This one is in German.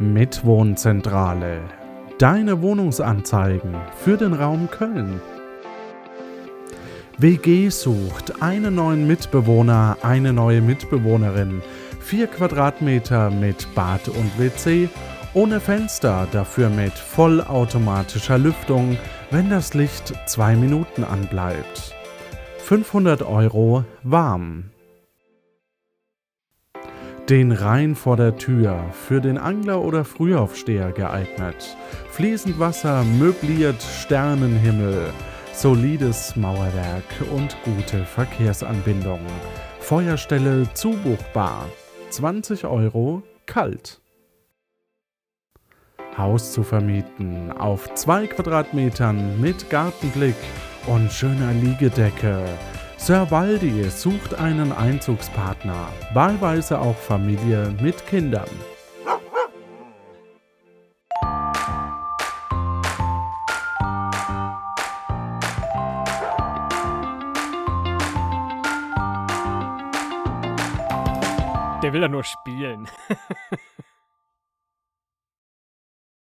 Mitwohnzentrale. Deine Wohnungsanzeigen für den Raum Köln. WG sucht einen neuen Mitbewohner, eine neue Mitbewohnerin. Vier Quadratmeter mit Bad und WC, ohne Fenster, dafür mit vollautomatischer Lüftung, wenn das Licht zwei Minuten anbleibt. 500 Euro warm. Den Rhein vor der Tür, für den Angler oder Frühaufsteher geeignet. Fließend Wasser, möbliert Sternenhimmel, solides Mauerwerk und gute Verkehrsanbindung. Feuerstelle zubuchbar. 20 Euro kalt. Haus zu vermieten auf zwei Quadratmetern mit Gartenblick und schöner Liegedecke Sir Waldi sucht einen Einzugspartner, wahlweise auch Familie mit Kindern. Der will ja nur spielen.